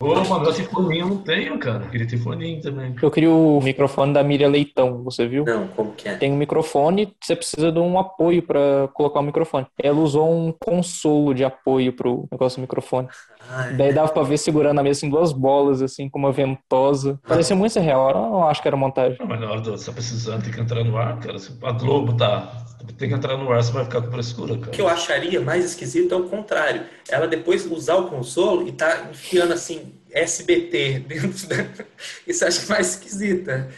Ô, mano, esse foninho eu não tenho, cara. Eu queria ter foninho também. Eu queria o microfone da Miriam Leitão, você viu? Não, como que é? Tem um microfone, você precisa de um apoio para colocar o microfone. Ela usou um consolo de apoio pro negócio do microfone. Ah, é. Daí dava pra ver segurando na mesa assim, duas bolas, assim, com uma ventosa. Parecia muito surreal. Eu não acho que era montagem. Não, mas na hora do, você tá precisando, tem que entrar no ar, cara. A Globo tá. Tem que entrar no ar, você vai ficar com frescura, O que cara. eu acharia mais esquisito é o contrário. Ela depois usar o consolo e tá enfiando assim SBT dentro da. Isso eu acho mais esquisita.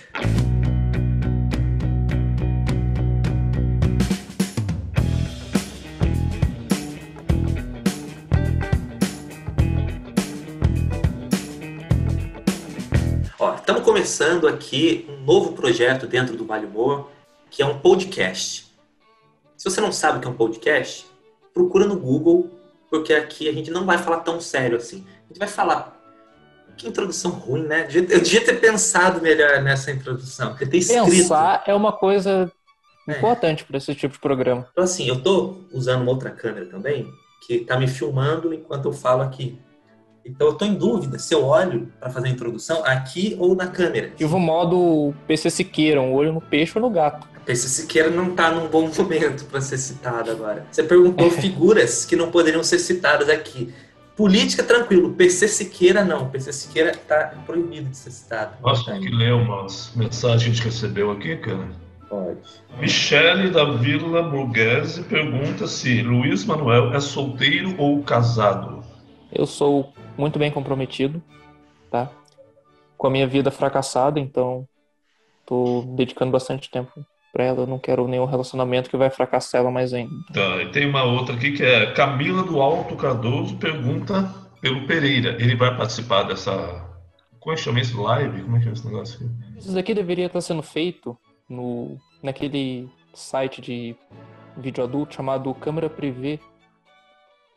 Começando aqui um novo projeto dentro do Vale Humor, que é um podcast. Se você não sabe o que é um podcast, procura no Google, porque aqui a gente não vai falar tão sério assim. A gente vai falar. Que introdução ruim, né? Eu devia- ter pensado melhor nessa introdução. Eu ter escrito. Pensar é uma coisa É. importante para esse tipo de programa. Então, assim, eu tô usando uma outra câmera também, que tá me filmando enquanto eu falo aqui. Então, eu tô em dúvida se eu olho para fazer a introdução aqui ou na câmera. Tive o modo PC Siqueira, um olho no peixe ou no gato. Esse Siqueira não tá num bom momento para ser citado agora. Você perguntou figuras que não poderiam ser citadas aqui. Política, tranquilo. PC Siqueira, não. PC Siqueira tá proibido de ser citado. Posso que ler umas mensagens que a gente recebeu aqui, cara? Pode. Michele da Vila Borghese pergunta se Luiz Manuel é solteiro ou casado. Eu sou muito bem comprometido, tá? Com a minha vida fracassada, então tô dedicando bastante tempo pra ela. Não quero nenhum relacionamento que vai fracassar ela mais ainda. Tá, e tem uma outra aqui que é Camila do Alto Cardoso pergunta pelo Pereira. Ele vai participar dessa. Como é que chama isso? Live? Como é que é esse negócio aqui? Isso daqui deveria estar sendo feito no naquele site de vídeo adulto chamado Câmera Privé.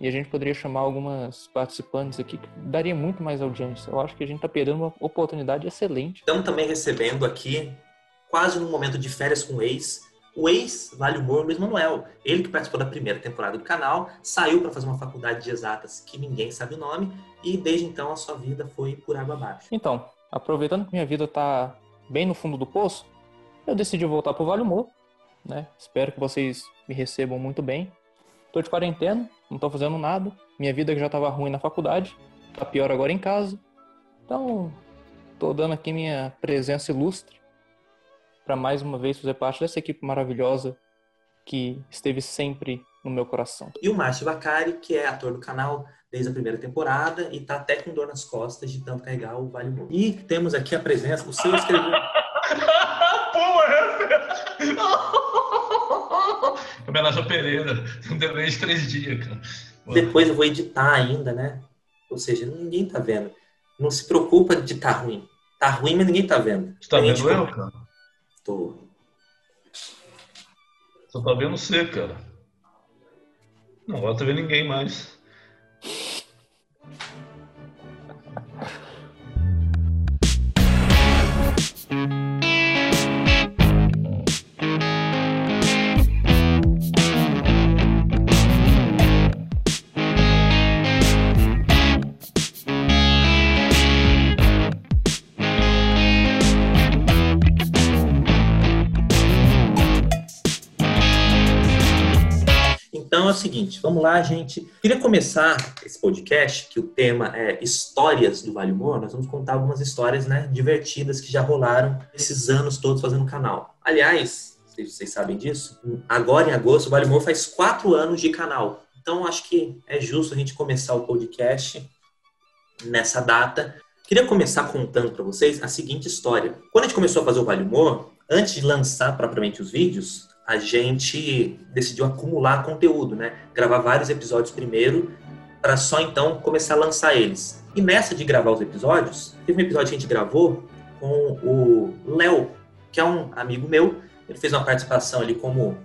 E a gente poderia chamar algumas participantes aqui que daria muito mais audiência. Eu acho que a gente tá perdendo uma oportunidade excelente. Estamos também recebendo aqui, quase no momento de férias com o ex, o ex Vale Humor Luiz Manuel. Ele que participou da primeira temporada do canal, saiu para fazer uma faculdade de exatas que ninguém sabe o nome, e desde então a sua vida foi por água abaixo. Então, aproveitando que minha vida tá bem no fundo do poço, eu decidi voltar pro Vale Humor, né? Espero que vocês me recebam muito bem. Tô de quarentena, não tô fazendo nada. Minha vida que já tava ruim na faculdade, tá pior agora em casa. Então, tô dando aqui minha presença ilustre para mais uma vez fazer parte dessa equipe maravilhosa que esteve sempre no meu coração. E o Márcio Bacari, que é ator do canal desde a primeira temporada e tá até com dor nas costas de tanto carregar o Vale Humor. E temos aqui a presença, o seu escreveu. Homenagem ao Pereira. Um delay de três dias, cara. Depois eu vou editar ainda, né? Ou seja, ninguém tá vendo. Não se preocupa de tá ruim. Tá ruim, mas ninguém tá vendo. Você tá vendo eu, cara? Tô. Só tá vendo você, cara. Não, agora tá vendo ninguém mais. Seguinte, vamos lá, gente. Queria começar esse podcast, que o tema é histórias do Vale Humor. Nós vamos contar algumas histórias, né, divertidas que já rolaram esses anos todos fazendo o canal. Aliás, vocês sabem disso, agora em agosto o Vale Humor faz quatro anos de canal. Então acho que é justo a gente começar o podcast nessa data. Queria começar contando para vocês a seguinte história. Quando a gente começou a fazer o Vale Humor, antes de lançar propriamente os vídeos, a gente decidiu acumular conteúdo, né? Gravar vários episódios primeiro, para só então começar a lançar eles. E nessa de gravar os episódios, teve um episódio que a gente gravou com o Léo, que é um amigo meu. Ele fez uma participação ali como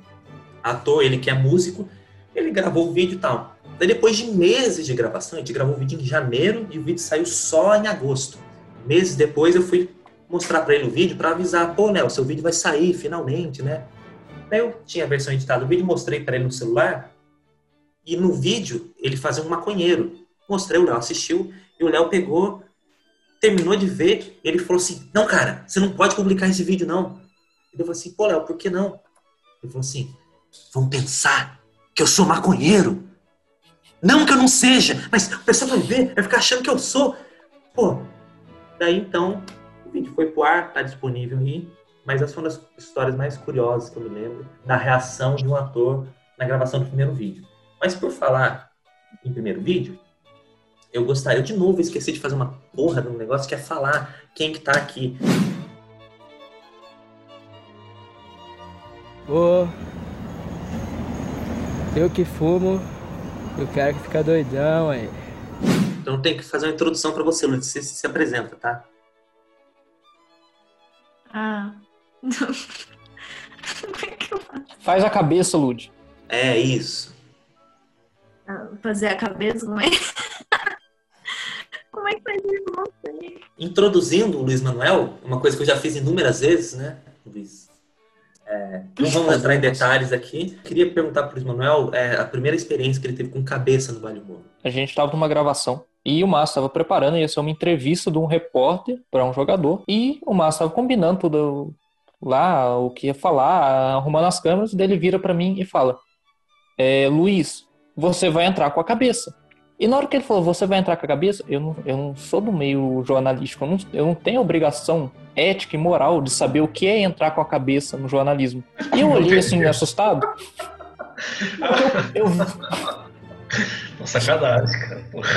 ator, ele que é músico. Ele gravou o vídeo e tal. Daí depois de meses de gravação, a gente gravou o vídeo em janeiro e o vídeo saiu só em agosto. Meses depois eu fui mostrar para ele o vídeo para avisar, pô, Léo, seu vídeo vai sair finalmente, né? Daí eu tinha a versão editada do vídeo, mostrei para ele no celular. E no vídeo ele fazia um maconheiro. Mostrei, o Léo assistiu e o Léo pegou terminou de ver, ele falou assim: Não, cara, você não pode publicar esse vídeo, não. Eu falei assim: Pô, Léo, por que não? Ele falou assim: Vão pensar que eu sou maconheiro. Não que eu não seja, mas o pessoal vai ver, vai ficar achando que eu sou. Pô, daí então, o vídeo foi pro ar, tá disponível aí. Mas essa foi uma das histórias mais curiosas que eu me lembro da reação de um ator na gravação do primeiro vídeo. Mas por falar em primeiro vídeo, eu gostaria, eu de novo esqueci de fazer uma porra de um negócio que é falar quem que tá aqui. Ô, eu que fumo, eu quero que fica doidão aí. Então tem que fazer uma introdução para você, Luiz. Você se apresenta, tá? Ah. Faz a cabeça, Lud. É isso. Ah, fazer a cabeça, como é? como é que faz isso? Não sei. Introduzindo o Luiz Manuel, uma coisa que eu já fiz inúmeras vezes, né, Luiz? É, não vamos entrar em detalhes aqui. Queria perguntar para o Luiz Manuel é, a primeira experiência que ele teve com cabeça no Vale Humor. A gente estava numa gravação e o Márcio estava preparando, ia ser uma entrevista de um repórter para um jogador. E o Márcio estava combinando tudo lá, o que ia falar, arrumando as câmeras. Daí ele vira para mim e fala: é, Luiz, você vai entrar com a cabeça. E na hora que ele falou, você vai entrar com a cabeça, eu não, eu não sou do meio jornalístico, eu não, eu não tenho obrigação ética e moral de saber o que é entrar com a cabeça no jornalismo. E eu olhei assim, assustado. Eu, eu, Sacanagem, cara. Porra.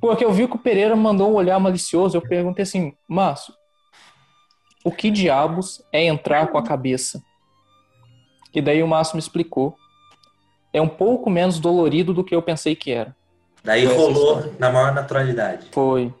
porque eu vi que o Pereira mandou um olhar malicioso. Eu perguntei assim, Márcio, o que diabos é entrar com a cabeça? E daí o Márcio me explicou. É um pouco menos dolorido do que eu pensei que era. Daí rolou na maior naturalidade. Foi.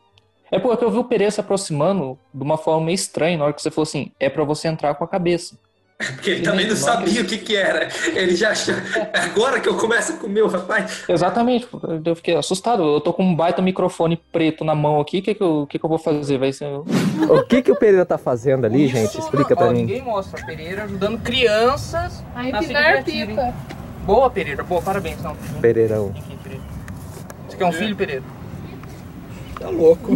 É porque eu vi o Pereira se aproximando de uma forma meio estranha na hora que você falou assim: é pra você entrar com a cabeça. Porque ele E também não sabia o que que era. Ele já achou. Agora que eu começo a comer, rapaz. Exatamente. Eu fiquei assustado. Eu tô com um baita microfone preto na mão aqui. O que, que, eu, o que, que eu vou fazer? Vai ser. O que que o Pereira tá fazendo ali, gente? Explica pra Ó, mim. Ninguém mostra. Pereira ajudando crianças A empinar pipa. Boa, Pereira. Boa, parabéns. Não, Pereirão. Você quer um filho, Pereira? Tá louco.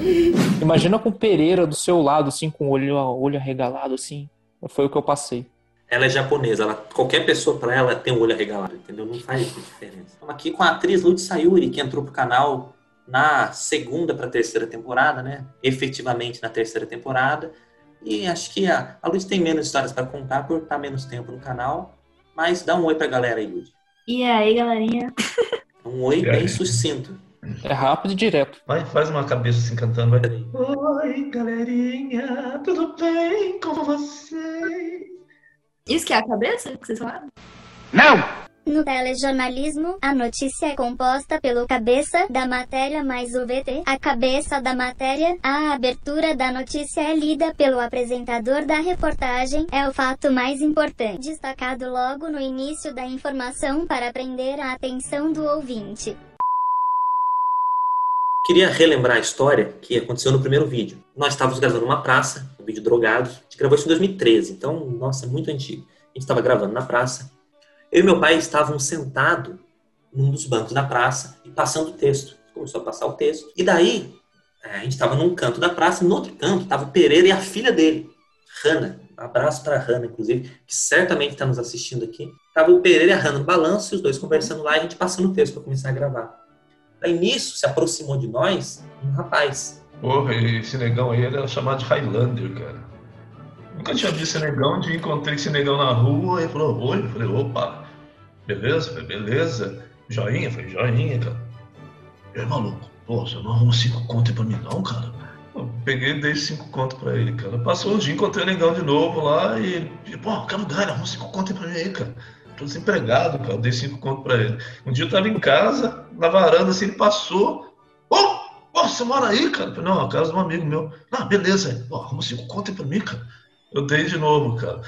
Imagina com o Pereira do seu lado, assim, com o olho, olho arregalado, assim. Foi o que eu passei. Ela é japonesa. Ela, qualquer pessoa pra ela tem o olho arregalado, entendeu? Não faz diferença. Estamos aqui com a atriz Lud Sayuri, que entrou pro canal na segunda pra terceira temporada, né? Efetivamente na terceira temporada. E acho que a, a Lud tem menos histórias pra contar por estar menos tempo no canal. Mas dá um oi pra galera aí, Lud. E aí, galerinha? Um oi bem sucinto. É rápido e direto. Vai, faz uma cabeça assim cantando, vai. Oi, galerinha, tudo bem com vocês? Isso que é a cabeça que vocês falaram? No telejornalismo, a notícia é composta pelo cabeça da matéria mais o VT, a cabeça da matéria. A abertura da notícia é lida pelo apresentador da reportagem, é o fato mais importante, destacado logo no início da informação para prender a atenção do ouvinte. Queria relembrar a história que aconteceu no primeiro vídeo. Nós estávamos gravando uma praça, um vídeo drogados. A gente gravou isso em 2013, então, nossa, muito antigo. A gente estava gravando na praça. Eu e meu pai estavam sentados num dos bancos da praça e passando o texto. Começou a passar o texto. E daí, é, a gente estava num canto da praça, e no outro canto estava o Pereira e a filha dele, Hanna. Abraço para a Hanna, inclusive, que certamente está nos assistindo aqui. Tava o Pereira e a Hanna no balanço, os dois conversando lá e a gente passando o texto para começar a gravar. Aí nisso se aproximou de nós um rapaz. Porra, esse negão aí era chamado de Highlander, cara. Nunca tinha visto esse negão, dia encontrei esse negão na rua e falou, oi, eu falei, opa, beleza? Falei, beleza. Joinha? Falei, joinha, cara. E aí, maluco, pô, você não arruma cinco contos pra mim não, cara? Eu peguei e dei cinco contos pra ele, cara. Passou um dia, encontrei o negão de novo lá e pô, quero grana, arruma cinco contos pra mim aí, cara. Tô desempregado, cara, eu dei cinco contos pra ele. Um dia eu tava em casa, na varanda, assim, ele passou, ô, Pô, você mora aí, cara? Eu falei, não, a casa de um amigo meu. Ah, beleza. Pô, arruma cinco contas aí pra mim, cara. Eu dei de novo, cara.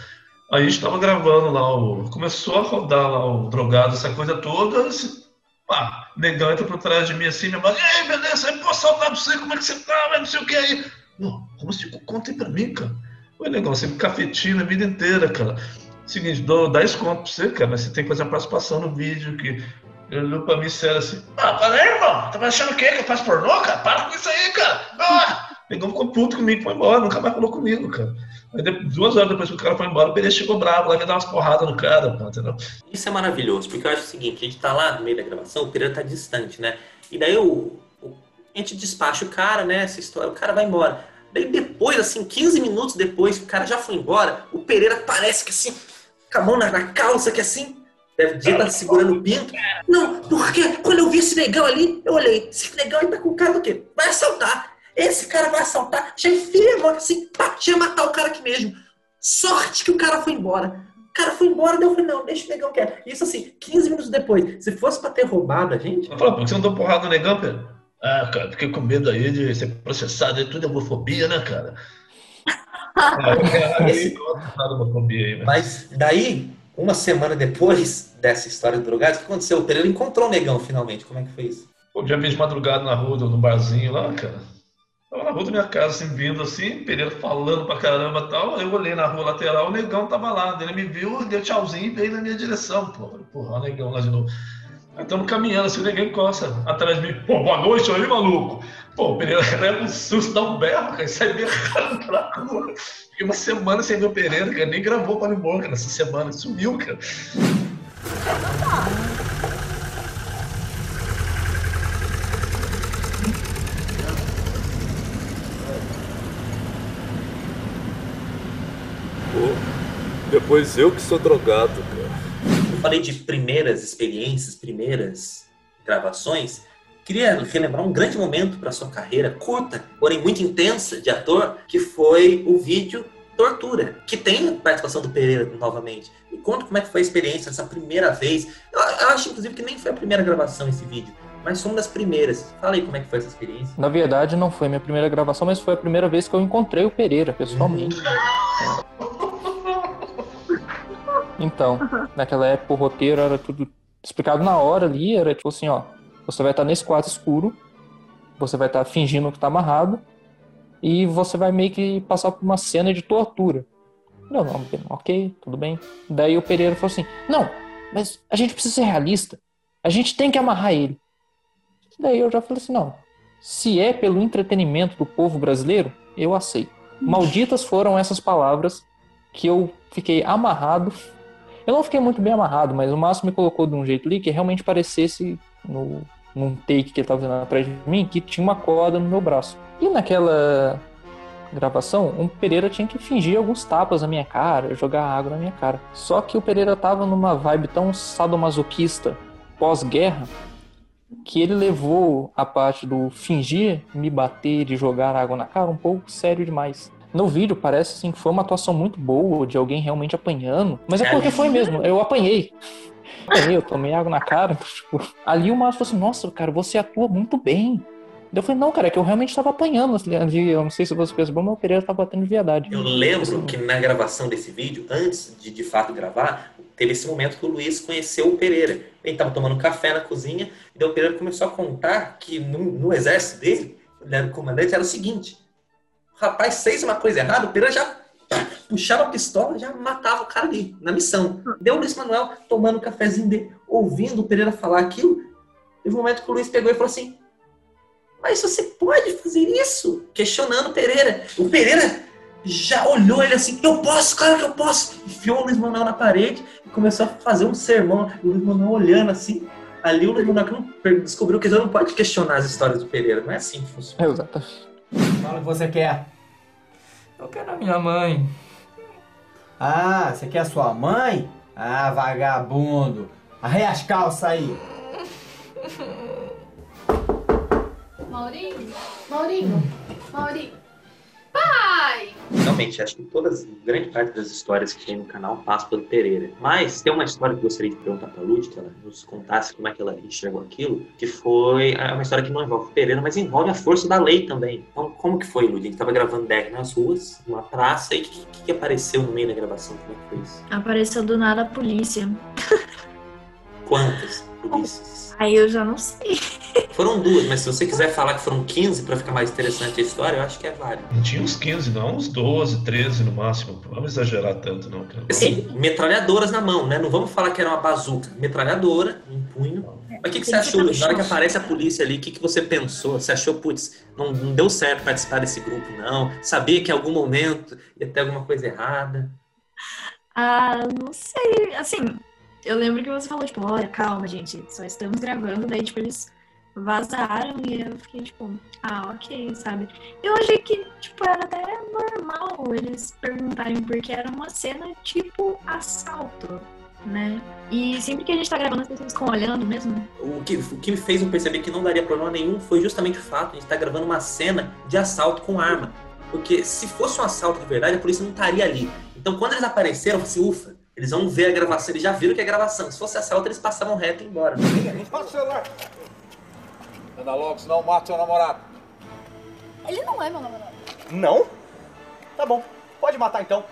Aí a gente tava gravando lá, o... começou a rodar lá o drogado, essa coisa toda. Esse... Pá, negão entra por trás de mim assim, me manda, e aí, beleza? Aí, pô, saudade pra você, como é que você tá? Não sei o que aí. Não, arruma cinco contas aí pra mim, cara. Oi, negão, você me cafetina a vida inteira, cara. Seguinte, dou 10 contos pra você, cara, mas você tem que fazer uma participação no vídeo que ele olhou pra mim sério assim: Ah, para aí, irmão. Tá achando o quê? Que eu faço pornô, cara? Para com isso aí, cara. Ah! Negão ficou puto comigo e foi embora, nunca mais falou comigo, cara. Aí, duas horas depois que o cara foi embora, o Pereira chegou bravo lá, quer dar umas porradas no cara, pô, entendeu? Isso é maravilhoso, porque eu acho o seguinte, a gente tá lá no meio da gravação, o Pereira tá distante, né? E daí o- a gente despacha o cara, né? Essa história, o cara vai embora. Daí depois, assim, 15 minutos depois que o cara já foi embora, o Pereira parece que assim, com a mão na, na calça, que assim, deve dia tá segurando o pinto. Não, porque quando eu vi esse negão ali, eu olhei, esse negão aí tá com cara do quê? Vai assaltar. Esse cara vai assaltar. Já enfiei a mão assim, pá, ia matar o cara aqui mesmo. Sorte que o cara foi embora. O cara foi embora, daí eu falei, não, deixa o negão quieto. Isso assim, 15 minutos depois. Se fosse pra ter roubado a gente, Eu falei, por que você não deu porrada no negão, Pedro? Ah, cara, fiquei com medo aí de ser processado, é tudo homofobia, né, cara? É, aí, nada homofobia aí, velho. Mas daí, uma semana depois dessa história do drogado, o que aconteceu? O Pereira encontrou o negão finalmente. Como é que foi isso? Um dia de madrugada na rua, no barzinho lá, cara. Tava na rua da minha casa, assim, vindo assim, Pereira falando pra caramba e tal. Eu olhei na rua lateral, o negão tava lá. Ele me viu, deu tchauzinho e veio na minha direção. Pô, porra, o negão lá de novo. Aí estamos caminhando, assim, o negão encosta atrás de mim. Pô, boa noite aí, maluco. Pô, o Pereira leva um susto, dá um berro, cara, e sai berrando pela rua. Fiquei uma semana sem ver o Pereira, cara, nem gravou para embora, cara, essa semana, sumiu, cara. Depois eu que sou drogado, cara. Eu falei de primeiras experiências, primeiras gravações. Queria relembrar um grande momento para sua carreira curta, porém muito intensa de ator, que foi o vídeo Tortura, que tem a participação do Pereira novamente. Me conta como é que foi a experiência, essa primeira vez. Eu, eu acho, inclusive, que nem foi a primeira gravação esse vídeo, mas foi uma das primeiras. Fala aí como é que foi essa experiência. Na verdade, não foi minha primeira gravação, mas foi a primeira vez que eu encontrei o Pereira, pessoalmente. Então, naquela época o roteiro era tudo explicado na hora ali, era tipo assim, ó, você vai estar nesse quarto escuro, você vai estar fingindo que tá amarrado, e você vai meio que passar por uma cena de tortura. Não, não, ok, tudo bem. Daí o Pereira falou assim, não, mas a gente precisa ser realista, a gente tem que amarrar ele. Daí eu já falei assim, não, se é pelo entretenimento do povo brasileiro, eu aceito. Malditas foram essas palavras que eu fiquei amarrado. Eu não fiquei muito bem amarrado, mas o Márcio me colocou de um jeito ali que realmente parecesse no, num take que ele estava fazendo atrás de mim, que tinha uma corda no meu braço. E naquela gravação, o Pereira tinha que fingir alguns tapas na minha cara, jogar água na minha cara. Só que o Pereira tava numa vibe tão sadomasoquista pós-guerra que ele levou a parte do fingir me bater e jogar água na cara um pouco sério demais. No vídeo parece assim que foi uma atuação muito boa de alguém realmente apanhando, mas é porque foi mesmo, eu apanhei. Eu tomei água na cara. Tipo, ali o Márcio falou assim: Nossa, cara, você atua muito bem. Eu falei: Não, cara, é que eu realmente estava apanhando ali. Eu não sei se você percebeu, mas o Pereira estava batendo de verdade. Eu lembro que na gravação desse vídeo, antes de de fato gravar, teve esse momento que o Luiz conheceu o Pereira. Ele estava tomando café na cozinha, e o Pereira começou a contar que no, no exército dele, ele era o comandante, era o seguinte: rapaz fez uma coisa errada, o Pereira já puxava a pistola, já matava o cara ali, na missão. Deu o Luiz Manuel tomando um cafezinho dele, ouvindo o Pereira falar aquilo. Teve um momento que o Luiz pegou e falou assim: Mas você pode fazer isso? Questionando o Pereira. O Pereira já olhou ele assim, eu posso, claro que eu posso. Enfiou o Luiz Manuel na parede e começou a fazer um sermão. O Luiz Manuel olhando assim. Ali o Luiz Manuel descobriu que ele não pode questionar as histórias do Pereira. Não é assim que funciona. Exatamente. Fala o que você quer. Eu quero a minha mãe. Ah, você quer a sua mãe? Ah, vagabundo. Arreia as calças aí. Maurinho? Maurinho? Maurinho? Realmente, acho que todas, grande parte das histórias que tem no canal passa pelo Pereira. Mas tem uma história que eu gostaria de perguntar pra Lud, que ela nos contasse como é que ela enxergou aquilo, que foi é uma história que não envolve o Pereira, mas envolve a força da lei também. Então, como que foi, Lud? A gente tava gravando deck nas ruas, numa praça, e o que, que, que apareceu no meio da gravação? Como é que foi isso? Apareceu do nada a polícia. Quantas polícias? Aí eu já não sei. Foram duas, mas se você quiser falar que foram 15 pra ficar mais interessante a história, eu acho que é válido. Não tinha uns 15, não, uns 12, 13 no máximo. Não vamos exagerar tanto, não. cara. Assim, metralhadoras na mão, né? Não vamos falar que era uma bazuca. Metralhadora, um punho. Mas o que, que você achou? Na hora que aparece a polícia ali, o que, que você pensou? Você achou, putz, não, não deu certo participar desse grupo, não? Sabia que em algum momento ia ter alguma coisa errada? Ah, não sei. Assim, eu lembro que você falou, tipo, olha, calma, gente, só estamos gravando, daí, tipo, eles vazaram e eu fiquei, tipo, ah, ok, sabe? Eu achei que, tipo, era até normal eles perguntarem, porque era uma cena tipo assalto, né? E sempre que a gente tá gravando, as pessoas ficam olhando mesmo. O que, o que me fez eu perceber que não daria problema nenhum foi justamente o fato de a gente estar gravando uma cena de assalto com arma. Porque se fosse um assalto de verdade, a polícia não estaria ali. Então, quando eles apareceram, eu falei assim, ufa, eles vão ver a gravação, eles já viram que é gravação. Se fosse assalto, eles passavam reto e embora. Passa o celular. Anda logo, senão mata seu namorado. Ele não é meu namorado. Não? Tá bom, pode matar então.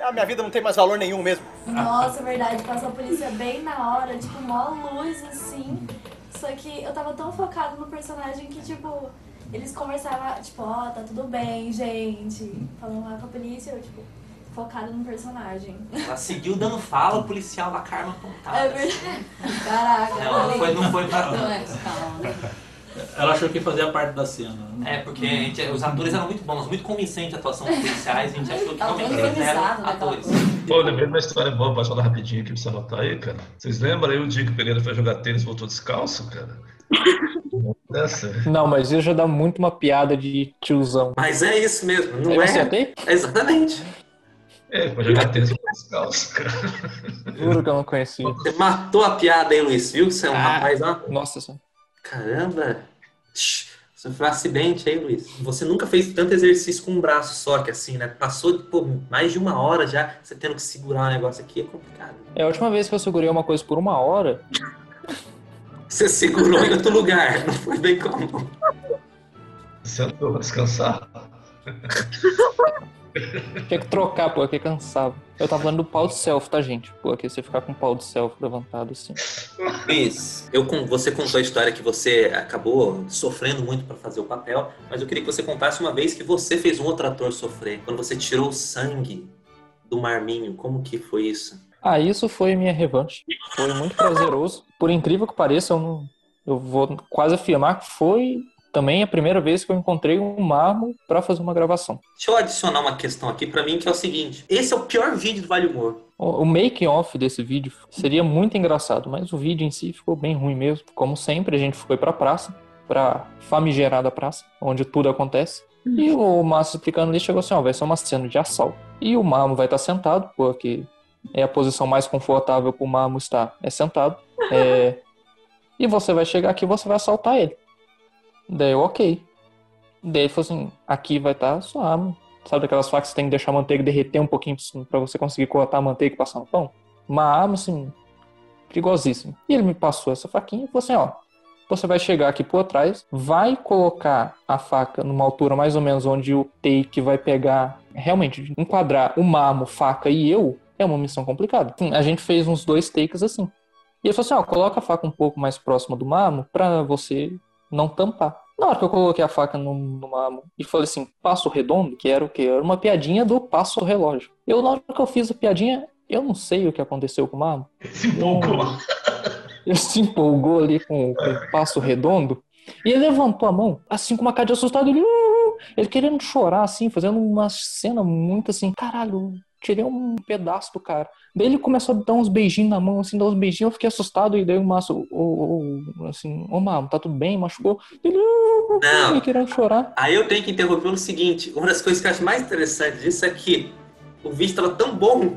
A minha vida não tem mais valor nenhum mesmo. Nossa, é verdade. Passou a polícia bem na hora, tipo, mó luz, assim. Só que eu tava tão focado no personagem que, tipo, eles conversavam, tipo, ó, tá tudo bem, gente. Falando lá com a polícia, eu, tipo, focado no personagem. Ela seguiu dando fala, o policial lá com a arma apontada. É verdade. Caraca, Não, não foi, não foi pra... Não é, calma. Ela achou que fazia parte da cena. né? É, porque a gente- os atores eram muito bons, muito convincentes a atuação dos policiais, a gente achou que realmente eles eram né, atores. Pô, eu lembrei de uma história boa, posso falar rapidinho aqui pra você anotar aí, cara? Vocês lembram aí o dia que o Pereira foi jogar tênis e voltou descalço, cara? Não, mas isso já dá muito uma piada de tiozão. Mas é isso mesmo, não Eu é? acertei? Exatamente. É, foi jogar tênis e voltou descalço, cara. Juro que eu não conhecia. Você matou a piada, hein, Luiz? Viu que você é um Ah. rapaz, ó? Nossa senhora. Caramba! Sofreu um acidente aí, Luiz. Você nunca fez tanto exercício com um braço só que assim, né? Passou pô, mais de uma hora já, você tendo que segurar um negócio aqui é complicado. É a última vez que eu segurei uma coisa por uma hora. Você segurou em outro lugar, não foi bem como. Sentou descansar. Tinha que trocar, porque cansava. Eu tava falando do pau de selfie, tá, gente? Porque você ficar com o pau de selfie levantado assim. Luiz, eu, você contou a história que você acabou sofrendo muito para fazer o papel, mas eu queria que você contasse uma vez que você fez um outro ator sofrer, quando você tirou o sangue do marminho. Como que foi isso? Ah, isso foi minha revanche. Foi muito prazeroso. Por incrível que pareça, eu não. Eu vou quase afirmar que foi também a primeira vez que eu encontrei um mármore pra fazer uma gravação. Deixa eu adicionar uma questão aqui para mim que é o seguinte: esse é o pior vídeo do Vale Humor. O o making off desse vídeo seria muito engraçado, mas o vídeo em si ficou bem ruim mesmo. Como sempre, a gente foi pra praça, pra famigerada praça, onde tudo acontece. E o Márcio explicando ali chegou assim: ó, vai ser uma cena de assalto. E o Marmo vai estar sentado, porque é a posição mais confortável pro Marmo estar, é sentado. É, E você vai chegar aqui e você vai assaltar ele. Daí eu, ok. Daí ele falou assim: aqui vai estar sua arma. Sabe aquelas facas que você tem que deixar a manteiga derreter um pouquinho pra você conseguir cortar a manteiga e passar no pão? Uma arma, assim, perigosíssima. E ele me passou essa faquinha e falou assim: ó, você vai chegar aqui por trás, vai colocar a faca numa altura mais ou menos onde o take vai pegar, realmente, enquadrar o marmo, faca e eu, é uma missão complicada. A gente fez uns dois takes assim. E ele falou assim: ó, coloca a faca um pouco mais próxima do marmo pra você não tampar. Na hora que eu coloquei a faca marmo e falei assim, passo redondo, que era o quê? Era uma piadinha do passo relógio. Eu, na hora que eu fiz a piadinha, eu não sei o que aconteceu com o marmo. Se empolgou. Ele se empolgou ali com, com o passo redondo. E ele levantou a mão, assim, com uma cara de assustado. Ele, "Uh", ele querendo chorar, assim, fazendo uma cena muito assim, caralho, tirei um pedaço do cara. Daí ele começou a dar uns beijinhos na mão, assim, dar uns beijinhos, eu fiquei assustado, e daí o Márcio, ô, assim, ô Marmo, tá tudo bem? Machucou? Ele, "Uh", Não. querendo chorar. Aí eu tenho que interromper no seguinte: uma das coisas que eu acho mais interessante disso é que o vídeo estava tão bom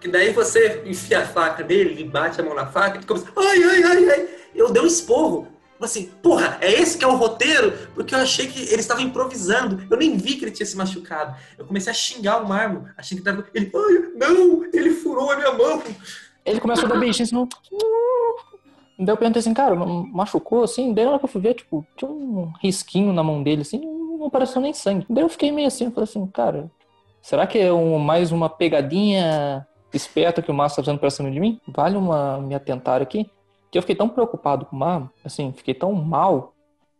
que daí você enfia a faca nele, ele bate a mão na faca e começa, ai, ai, ai, ai. Eu dei um esporro. Falei Assim, porra, é esse que é o roteiro? Porque eu achei que ele estava improvisando. Eu nem vi que ele tinha se machucado. Eu comecei a xingar o Marmo, achei que tava. Ele, ai, não, ele furou a minha mão. Ele começou a dar beijinho assim, "Uh". Daí eu perguntei assim, cara, machucou assim? Daí na hora que eu fui ver, tipo, tinha um risquinho na mão dele, assim, não apareceu nem sangue. Daí eu fiquei meio assim, eu falei assim, cara, será que é um- mais uma pegadinha esperta que o Márcio tá fazendo pra cima de mim? Vale uma me atentar aqui? Que eu fiquei tão preocupado com o Marmo, assim, fiquei tão mal,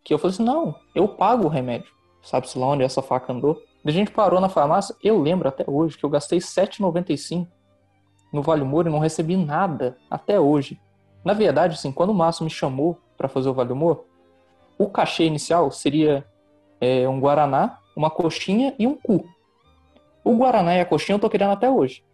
que eu falei assim, não, eu pago o remédio. Sabe-se lá onde essa faca andou? A gente parou na farmácia, eu lembro até hoje que eu gastei R$ 7,95 no Vale Moura e não recebi nada até hoje. Na verdade, assim, quando o Márcio me chamou pra fazer o Vale Humor, o cachê inicial seria é, um Guaraná, uma coxinha e um cu. O Guaraná e a coxinha eu tô querendo até hoje.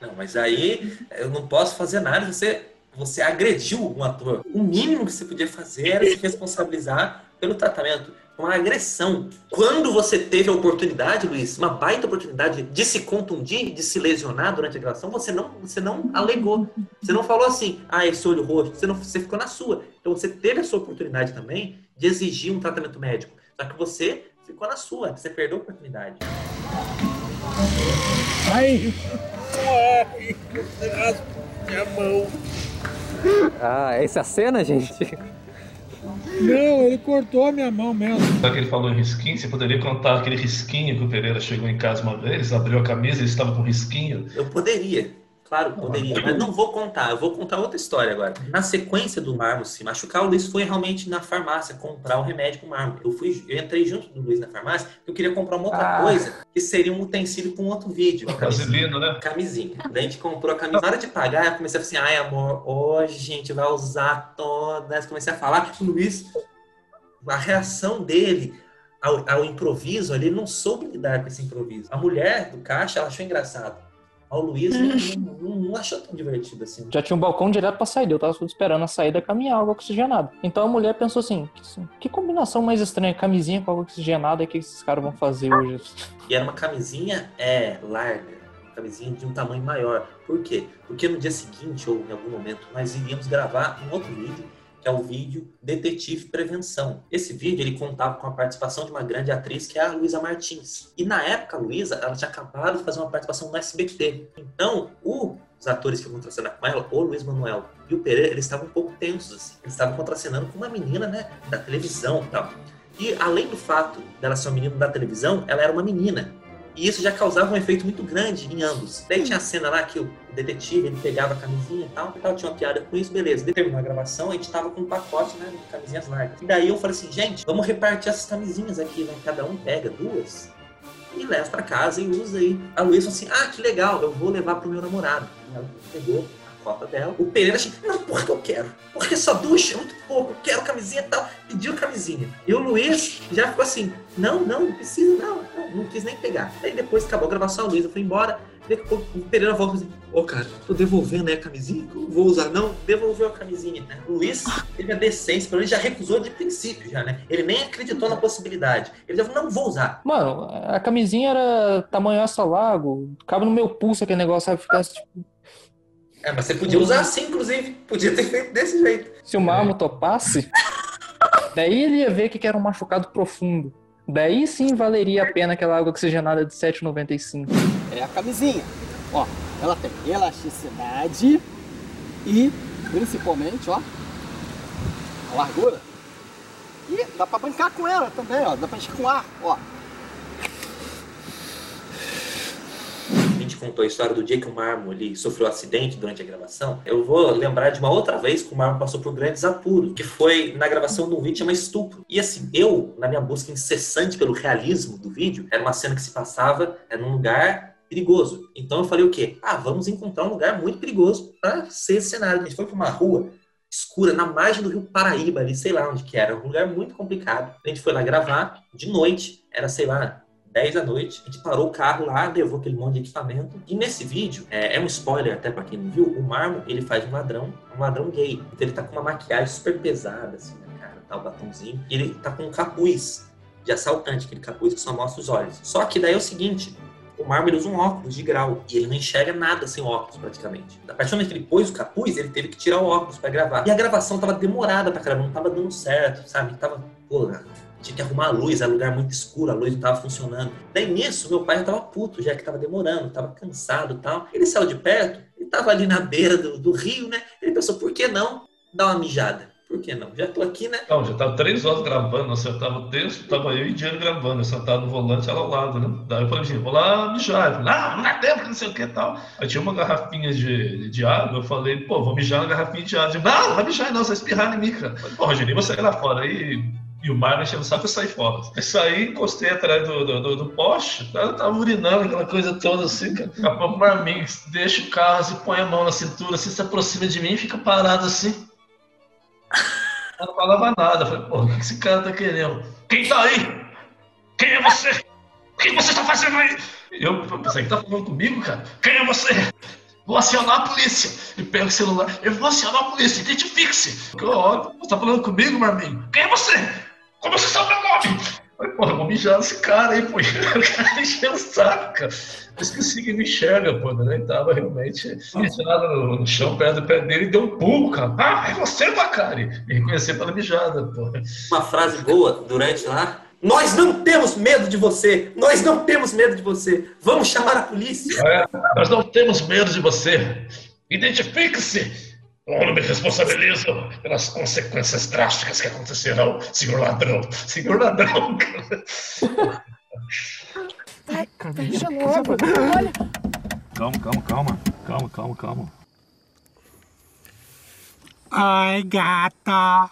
Não, mas aí eu não posso fazer nada. Você, você agrediu um ator. O mínimo que você podia fazer era se responsabilizar pelo tratamento. Uma agressão. Quando você teve a oportunidade, Luiz, uma baita oportunidade de se contundir, de se lesionar durante a gravação, você não, você não alegou. Você não falou assim, ah, esse olho roxo. Você, não, você ficou na sua. Então você teve a sua oportunidade também de exigir um tratamento médico. Só que você ficou na sua. Você perdeu a oportunidade. Ai! Ai! Você minha mão. Ah, essa é a cena, gente? Não, ele cortou a minha mão mesmo. Já que ele falou em risquinho, você poderia contar aquele risquinho que o Pereira chegou em casa uma vez, abriu a camisa e ele estava com risquinho? Eu poderia. Claro, poderia, mas não vou contar. Eu vou contar outra história agora. Na sequência do Marmo se machucar, o Luiz foi realmente na farmácia comprar o remédio pro Marmo. Eu fui, eu entrei junto do Luiz na farmácia, porque eu queria comprar uma outra Ah. coisa, que seria um utensílio para um outro vídeo. Vaselina, né? Camisinha. Daí a gente comprou a camisa. Na hora de pagar, eu comecei a falar assim, ai amor, hoje a gente vai usar todas. Comecei a falar que o Luiz, a reação dele ao, ao improviso ali, ele não soube lidar com esse improviso. A mulher do caixa, ela achou engraçado. O Luiz não, não- não achou tão divertido assim. Já tinha um balcão direto pra saída, eu tava esperando a saída com a minha água oxigenada. Então a mulher pensou assim, que, que combinação mais estranha, camisinha com água oxigenada, o que esses caras vão fazer hoje? E era uma camisinha é, larga, uma camisinha de um tamanho maior. Por quê? Porque no dia seguinte, ou em algum momento, nós iríamos gravar um outro vídeo, que é o vídeo Detetive Prevenção. Esse vídeo ele contava com a participação de uma grande atriz, que é a Luísa Martins. E na época, a Luísa, ela tinha acabado de fazer uma participação no SBT. Então, o- os atores que iam contracenar com ela, o Luiz Manuel e o Pereira, eles estavam um pouco tensos. Assim. Eles estavam contracenando com uma menina, né, da televisão tal. E além do fato dela ser uma menina da televisão, ela era uma menina. E isso já causava um efeito muito grande em ambos. Daí tinha a cena lá que o detetive ele pegava a camisinha e tal, e tal, tinha uma piada com isso, beleza. Daí terminou a gravação, a gente tava com um pacote né, de camisinhas largas. E daí eu falei assim, gente, vamos repartir essas camisinhas aqui, né? Cada um pega duas e leva pra casa e usa aí. A Luísa falou assim, ah, que legal, eu vou levar pro meu namorado. E ela pegou cota dela. O Pereira assim, não, porque eu quero. Porque só ducha é muito pouco, eu quero camisinha e tal. Pediu camisinha. E o Luiz já ficou assim, não, não, não precisa, não, não, não quis nem pegar. Aí depois acabou a gravação, a Luísa foi embora. O Pereira volta assim, ô cara, tô devolvendo aí a camisinha? Eu vou usar, não, devolveu a camisinha. né? O Luiz teve a decência, pelo menos já recusou de princípio já, né? Ele nem acreditou na possibilidade. Ele já falou, não vou usar. Mano, a camisinha era tamanho assa lago, cabe no meu pulso aquele negócio, sabe? Ficasse tipo. É, mas você podia usar assim, inclusive. Podia ter feito desse jeito. Se o marmo topasse, daí ele ia ver que era um machucado profundo. Daí sim valeria a pena aquela água oxigenada de 7,95. É a camisinha. Ó, ela tem elasticidade e, principalmente, ó, a largura. E dá pra brincar com ela também, ó. Dá pra escoar, ó. A gente contou a história do dia que o Marmo ele sofreu um acidente durante a gravação. Eu vou lembrar de uma outra vez que o Marmo passou por grandes apuros, que foi na gravação de um vídeo chamado Estupro. E assim, eu, na minha busca incessante pelo realismo do vídeo, era uma cena que se passava é, num lugar perigoso. Então eu falei o quê? Ah, vamos encontrar um lugar muito perigoso para ser esse cenário. A gente foi para uma rua escura na margem do Rio Paraíba, ali, sei lá onde que era, um lugar muito complicado. A gente foi lá gravar de noite, era, sei lá, 10 da noite, a gente parou o carro lá, levou aquele monte de equipamento. E nesse vídeo, é, é um spoiler até pra quem não viu, o Marmo, ele faz um ladrão, um ladrão gay. Então ele tá com uma maquiagem super pesada, assim, na cara, tá, o batomzinho. E ele tá com um capuz de assaltante, aquele capuz que só mostra os olhos. Só que daí é o seguinte, o Marmo ele usa um óculos de grau e ele não enxerga nada sem óculos praticamente. A partir do momento que ele pôs o capuz, ele teve que tirar o óculos pra gravar. E a gravação tava demorada pra caramba, não tava dando certo, sabe? Tava, pô, tinha que arrumar a luz, era um lugar muito escuro, a luz não tava funcionando. Daí nisso, meu pai já tava puto, já que tava demorando, tava cansado tal. Ele saiu de perto, ele tava ali na beira do, do rio, né? Ele pensou, por que não dar uma mijada? Por que não? Já tô aqui, né? Não, já tava três horas gravando, nós acertava o texto, tava eu e o Diego gravando, eu sentado no volante, ela ao lado, né? Daí eu falei assim, vou lá mijar. Eu falei, não, não é tempo, não sei o que tal. Aí tinha uma garrafinha de, de água, eu falei, pô, vou mijar na garrafinha de água. Eu, não, não vai mijar não, você vai espirrar em mim, cara. Falei, pô, Rogerinho, você lá fora aí, E o Marlon enchendo o saco e saí fora. Eu saí, encostei atrás do, do, do, do poste, cara tava urinando, aquela coisa toda assim, cara. Daqui a Marmin deixa o carro assim, põe a mão na cintura, assim, se aproxima de mim e fica parado assim. Eu não falava nada. Eu falei, pô, o que esse cara tá querendo? Quem tá aí? Quem é você? O que você tá fazendo aí? Eu pensei que tá falando comigo, cara. Quem é você? Vou acionar a polícia. E pega o celular. Eu vou acionar a polícia. Identifique-se. Você tá falando comigo, Marminho? Quem é você? Como você sabe meu nome? Falei, eu vou mijar nesse cara aí, pô. O cara encheu o saco, cara. Eu esqueci que me enxerga, pô, né? Ele tava realmente mijado no, chão, perto do pé dele, e deu um pulo, cara. Ah, é você, Bacari! Me reconheceu pela mijada, pô. Uma frase boa durante lá. Nós não temos medo de você! Nós não temos medo de você! Vamos chamar a polícia! É, nós não temos medo de você! Identifique-se! Eu não me responsabilizo pelas consequências drásticas que acontecerão, senhor ladrão. Senhor ladrão, cara. Vai, fecha logo. Olha. Calma, calma, calma. Calma, calma, calma. Ai, gata.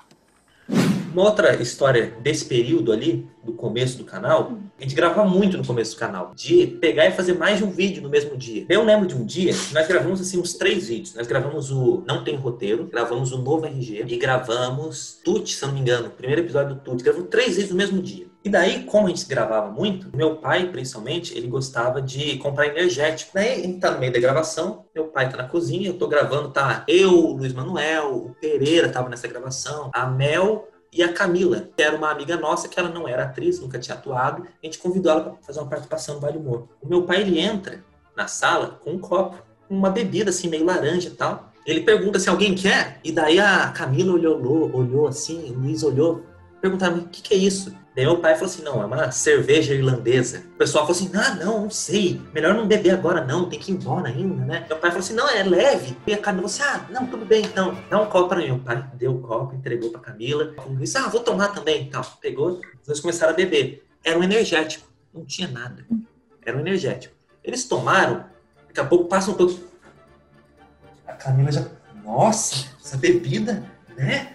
Uma outra história desse período ali, do começo do canal, a gente gravava muito no começo do canal, de pegar e fazer mais de um vídeo no mesmo dia. Eu lembro de um dia que nós gravamos assim uns três vídeos. Nós gravamos o Não Tem Roteiro, gravamos o Novo RG e gravamos Tut, se não me engano, o primeiro episódio do Tut. Gravamos três vídeos no mesmo dia. E daí, como a gente gravava muito, meu pai, principalmente, ele gostava de comprar energético. Daí, a gente tá no meio da gravação, meu pai tá na cozinha, eu tô gravando, tá eu, Luiz Manuel, o Pereira tava nessa gravação, a Mel e a Camila, que era uma amiga nossa, que ela não era atriz, nunca tinha atuado. A gente convidou ela para fazer uma participação no Vale Humor. O meu pai, ele entra na sala com um copo, uma bebida assim, meio laranja e tal. Ele pergunta se alguém quer, e daí a Camila olhou, olhou assim, o Luiz olhou, perguntaram, o que, que é isso? Daí meu pai falou assim, não, é uma cerveja irlandesa. O pessoal falou assim, ah, não, não sei, melhor não beber agora não, tem que ir embora ainda, né? Meu pai falou assim, não, é leve. E a Camila falou assim, ah, não, tudo bem então, dá um copo pra mim. Meu pai deu o copo, entregou pra Camila. Luiz, ah, vou tomar também. Então, pegou, dois começaram a beber. Era um energético, não tinha nada. Era um energético. Eles tomaram, daqui a pouco passa um pouco. A Camila já, nossa, essa bebida, né?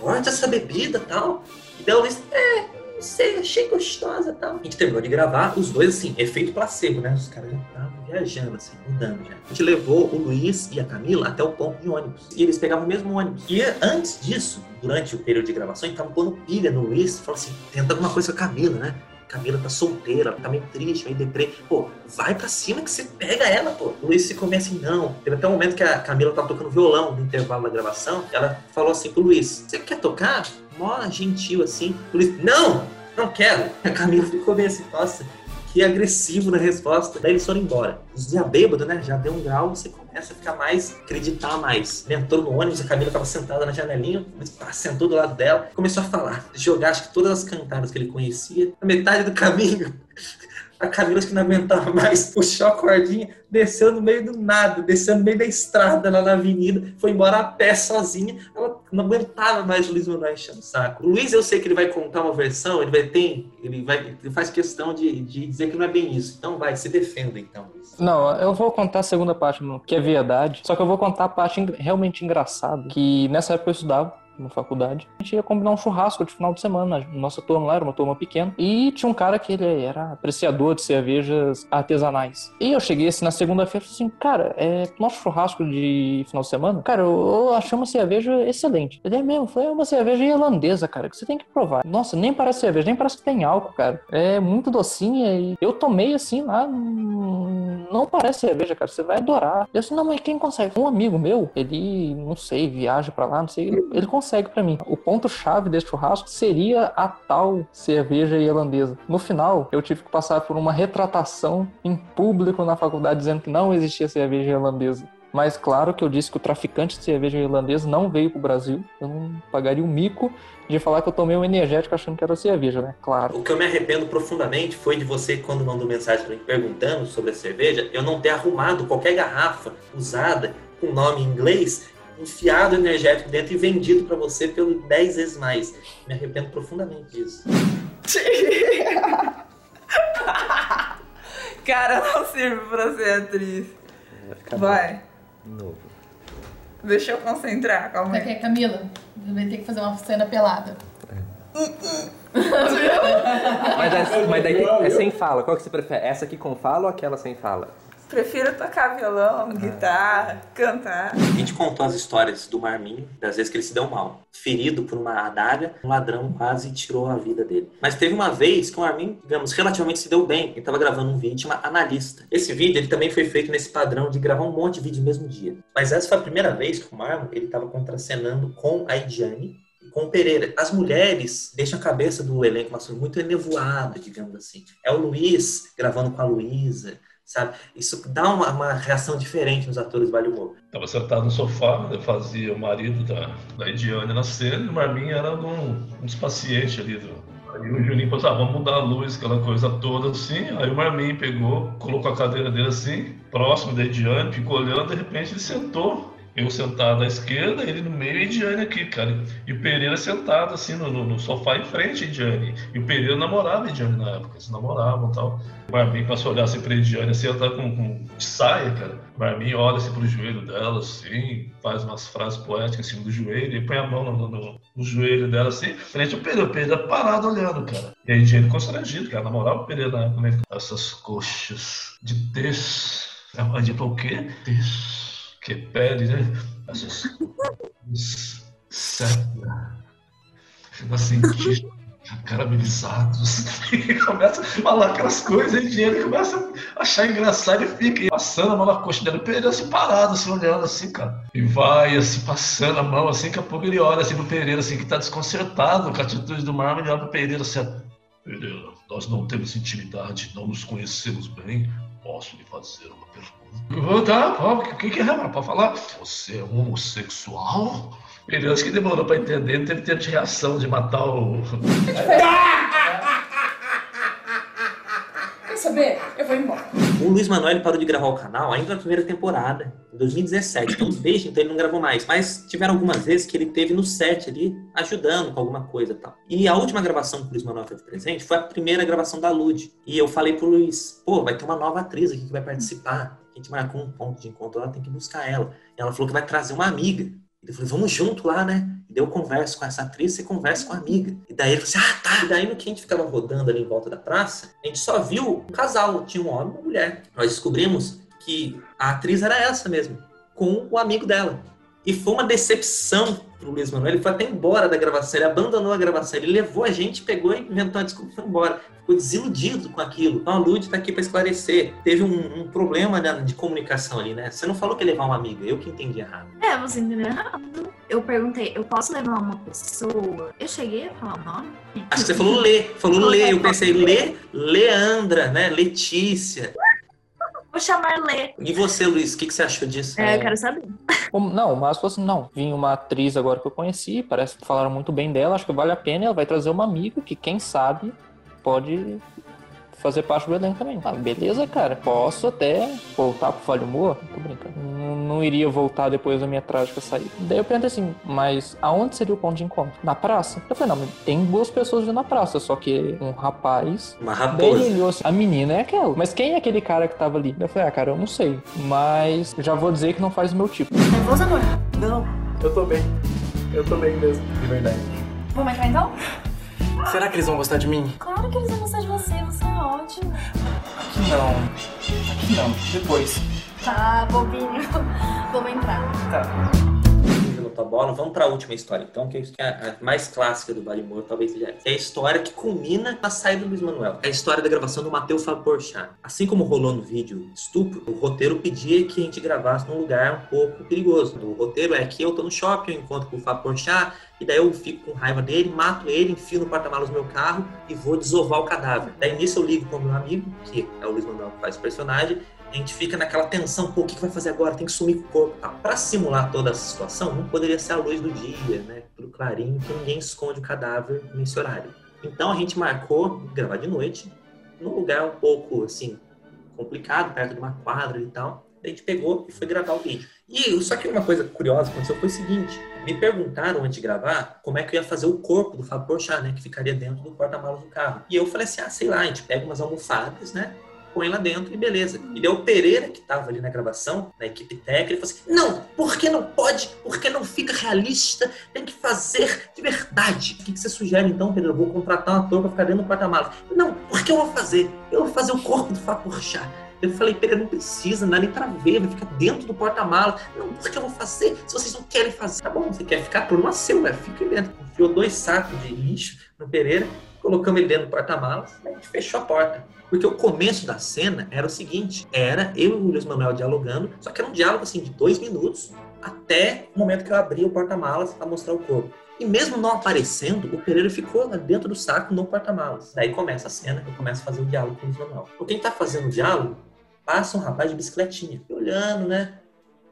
Forte essa bebida tal. E daí o Luiz, é, não sei, achei gostosa tal. A gente terminou de gravar, os dois, assim, efeito placebo, né? Os caras já estavam viajando, assim, mudando já. A gente levou o Luiz e a Camila até o ponto de ônibus. E eles pegavam o mesmo ônibus. E antes disso, durante o período de gravação, a gente tava pondo pilha no Luiz. Falou assim, tenta alguma coisa com a Camila, né? Camila tá solteira, tá meio triste, meio deprê. Pô, vai pra cima que você pega ela, pô. O Luiz ficou meio assim, não. Teve até um momento que a Camila tava tocando violão no intervalo da gravação. Ela falou assim pro Luiz, você quer tocar? Mó gentil assim. O Luiz, não, não quero. A Camila ficou meio assim, nossa, que agressivo na resposta. Daí eles foram embora. Já bêbado, né? Já deu um grau, você começa a ficar mais, acreditar mais. Ele entrou no ônibus, a Camila tava sentada na janelinha, sentou do lado dela, começou a falar, jogar acho que todas as cantadas que ele conhecia. Na metade do caminho, a Camila acho que não aguentava mais, puxou a cordinha, desceu no meio do nada, desceu no meio da estrada lá na avenida, foi embora a pé sozinha. Ela não aguentava mais o Luiz Manuel enchendo o saco. O Luiz, eu sei que ele vai contar uma versão, ele vai ter, ele vai, ele faz questão de, de dizer que não é bem isso. Então vai, se defenda então, Luiz. Não, eu vou contar a segunda parte, que é verdade. Só que eu vou contar a parte en- realmente engraçada, que nessa época eu estudava na faculdade. A gente ia combinar um churrasco de final de semana. Nossa turma lá era uma turma pequena. E tinha um cara que ele era apreciador de cervejas artesanais. E eu cheguei assim na segunda-feira e falei assim, cara, é nosso churrasco de final de semana, cara, eu, achei uma cerveja excelente. Ele é mesmo, foi uma cerveja irlandesa, cara, que você tem que provar. Nossa, nem parece cerveja, nem parece que tem álcool, cara. É muito docinha e eu tomei assim lá, não parece cerveja, cara, você vai adorar. Eu disse, não, mas quem consegue? Um amigo meu, ele, não sei, viaja pra lá, não sei, ele, ele consegue pra mim. O ponto-chave desse churrasco seria a tal cerveja irlandesa. No final, eu tive que passar por uma retratação em público na faculdade dizendo que não existia cerveja irlandesa. Mas claro que eu disse que o traficante de cerveja irlandesa não veio pro Brasil. Eu não pagaria o mico de falar que eu tomei um energético achando que era cerveja, né? Claro. O que eu me arrependo profundamente foi de você, quando mandou mensagem pra mim perguntando sobre a cerveja, eu não ter arrumado qualquer garrafa usada com nome em inglês, enfiado energético dentro e vendido pra você pelo 10 vezes mais. Me arrependo profundamente disso. Cara, não sirve pra ser atriz. Vai. Novo. Deixa eu concentrar, calma Você aí. quer, Camila? Vai ter que fazer uma cena pelada. Mas, é, mas daí tem- é sem fala. Qual que você prefere? Essa aqui com fala ou aquela sem fala? Prefiro tocar violão, guitarra, cantar. A gente contou as histórias do Marminho, das vezes que ele se deu mal. Ferido por uma adaga, um ladrão quase tirou a vida dele. Mas teve uma vez que o Marminho, digamos, relativamente se deu bem. Ele estava gravando um vídeo chamado Analista. Esse vídeo ele também foi feito nesse padrão de gravar um monte de vídeo no mesmo dia. Mas essa foi a primeira vez que o Marmo ele estava contracenando com a Idiane e com o Pereira. As mulheres deixam a cabeça do elenco masculino muito enevoada, digamos assim. É o Luiz gravando com a Luísa, sabe? Isso dá uma, uma reação diferente nos atores Vale Humor. Tava sentado no sofá, eu fazia o marido da, da Ediane na cena, e o Marminho era um, um dos pacientes ali. Do... Aí o Juninho falou, ah, vamos mudar a luz, aquela coisa toda assim. Aí o Marminho pegou, colocou a cadeira dele assim, próximo da Ediane, ficou olhando, de repente ele sentou. Eu sentado à esquerda, ele no meio e a Ediane aqui, cara. E o Pereira sentado assim no, no- sofá em frente a Ediane. E o Pereira namorava a Ediane na época, eles namoravam e tal. O Marminho passou a olhar assim pra Ediane, assim, ela tá com, com de saia, cara. O Marminho olha assim pro joelho dela, assim, faz umas frases poéticas em cima do joelho, e põe a mão no, no- no joelho dela, assim, frente ao Pereira. O Pereira parado olhando, cara. E a Ediane constrangido, cara, namorava o Pereira na época, né? Essas coxas de tez. É de o quê? Tez. Que pele, né? Coisas sépia. Fica sentir caramelizados. E começa a falar aquelas coisas e ele começa a achar engraçado e fica passando a mão na coxa dele. O Pereira assim parado, assim, olhando assim, cara. E vai assim, passando a mão assim, daqui a pouco ele olha assim pro Pereira, assim, que tá desconcertado com a atitude do Marlon, ele olha pro Pereira assim, Pereira, nós não temos intimidade, não nos conhecemos bem. Posso lhe fazer uma pergunta? Tá, pode, o que, que é, mano? Pode falar? Você é homossexual? Pereira, acho que demorou pra entender, não teve tempo de reação de matar o. Quer saber? Eu vou embora. O Luiz Manoel ele parou de gravar o canal ainda na primeira temporada, em 2017. Então, desde então, ele não gravou mais. Mas tiveram algumas vezes que ele teve no set ali, ajudando com alguma coisa e tal. E a última gravação que o Luiz Manoel teve presente foi a primeira gravação da Lud. E eu falei pro Luiz, pô, vai ter uma nova atriz aqui que vai participar. A gente marcou um ponto de encontro, ela tem que buscar ela. E ela falou que vai trazer uma amiga. Ele falou, vamos junto lá, né? E daí eu converso com essa atriz, você conversa com a amiga. E daí ele falou assim, ah, tá. E daí no que a gente ficava rodando ali em volta da praça, a gente só viu um casal, tinha um homem e uma mulher. Nós descobrimos que a atriz era essa mesmo, com o amigo dela. E foi uma decepção pro Luiz Manuel. Ele foi até embora da gravação, ele abandonou a gravação, ele levou a gente, pegou e inventou uma desculpa e foi embora. Ficou desiludido com aquilo. Então a Lud tá aqui para esclarecer. Teve um, um problema né, de comunicação ali, né? Você não falou que ia levar uma amiga, eu que entendi errado. É, você entendeu errado. Eu perguntei, eu posso levar uma pessoa? Eu cheguei a falar o nome? Acho que você falou Lê, falou Lê. Eu pensei, Lê, Leandra, né? Letícia. Vou chamar Lê. E você, Luiz, o que, que você achou disso? É, eu quero saber. Como- Não, mas fosse não. Vinha uma atriz agora que eu conheci, parece que falaram muito bem dela, acho que vale a pena. Ela vai trazer uma amiga que, quem sabe, pode fazer parte do elenco também. Ah, beleza, cara. Posso até voltar pro Vale Humor? Tô brincando. Não, não iria voltar depois da minha trágica saída. Daí eu perguntei assim, mas aonde seria o ponto de encontro? Na praça? Eu falei, não, mas tem duas pessoas ali na praça, só que um rapaz. Uma raposa. ele olhou assim, a menina é aquela. Mas quem é aquele cara que tava ali? Eu falei, ah, cara, eu não sei. Mas já vou dizer que não faz o meu tipo. Nervoso, amor? Não, eu tô bem. Eu tô bem mesmo, de verdade. Vamos entrar então? Será que eles vão gostar de mim? Claro que eles vão gostar de você, ótimo. Aqui não. Aqui não. Depois. Tá, bobinho. Vamos entrar. Tá. Tua bola, vamos para a última história, então, que é a mais clássica do Humor, talvez seja essa. É a história que culmina na saída do Luiz Manuel. É a história da gravação do Matheus Fábio Porchat. Assim como rolou no vídeo Estupro, o roteiro pedia que a gente gravasse num lugar um pouco perigoso. O roteiro é que eu tô no shopping, eu encontro com o Fábio Porchat, e daí eu fico com raiva dele, mato ele, enfio no porta-malas do meu carro e vou desovar o cadáver. Daí nisso eu ligo pro meu amigo, que é o Luiz Manuel que faz o personagem, a gente fica naquela tensão, pô, o que, que vai fazer agora? Tem que sumir com o corpo. Tá? Pra simular toda essa situação, não poderia ser a luz do dia, né? Tudo clarinho, que ninguém esconde o cadáver nesse horário. Então a gente marcou gravar de noite, num lugar um pouco, assim, complicado, perto de uma quadra e tal. A gente pegou e foi gravar o vídeo. E só que uma coisa curiosa que aconteceu foi o seguinte: me perguntaram antes de gravar como é que eu ia fazer o corpo do Fábio Porchat, né? Que ficaria dentro do porta-malas do carro. E eu falei assim: ah, sei lá, a gente pega umas almofadas, né? Põe lá dentro e beleza. E daí o Pereira, que tava ali na gravação, na equipe técnica, ele falou assim: não, por que não pode? Por que não fica realista? Tem que fazer de verdade. O que, que você sugere então, Pereira? Eu vou contratar um ator pra ficar dentro do porta-malas. Não, por que eu vou fazer? Eu vou fazer o corpo do Fábio Porchat. Eu falei, Pereira, não precisa, não dá nem pra ver, vai ficar dentro do porta-malas. Não, por que eu vou fazer? Se vocês não querem fazer, tá bom, você quer ficar, problema seu, velho, fica aí dentro. Enfiou dois sacos de lixo no Pereira, colocamos ele dentro do porta-malas, a gente fechou a porta. Porque o começo da cena era o seguinte: era eu e o Luiz Manuel dialogando, só que era um diálogo assim de dois minutos, até o momento que eu abri o porta-malas para mostrar o corpo. E mesmo não aparecendo, o Pereira ficou dentro do saco no porta-malas. Daí começa a cena, eu começo a fazer o diálogo com o Luiz Manuel. Quem tá fazendo o diálogo passa um rapaz de bicicletinha, olhando, né?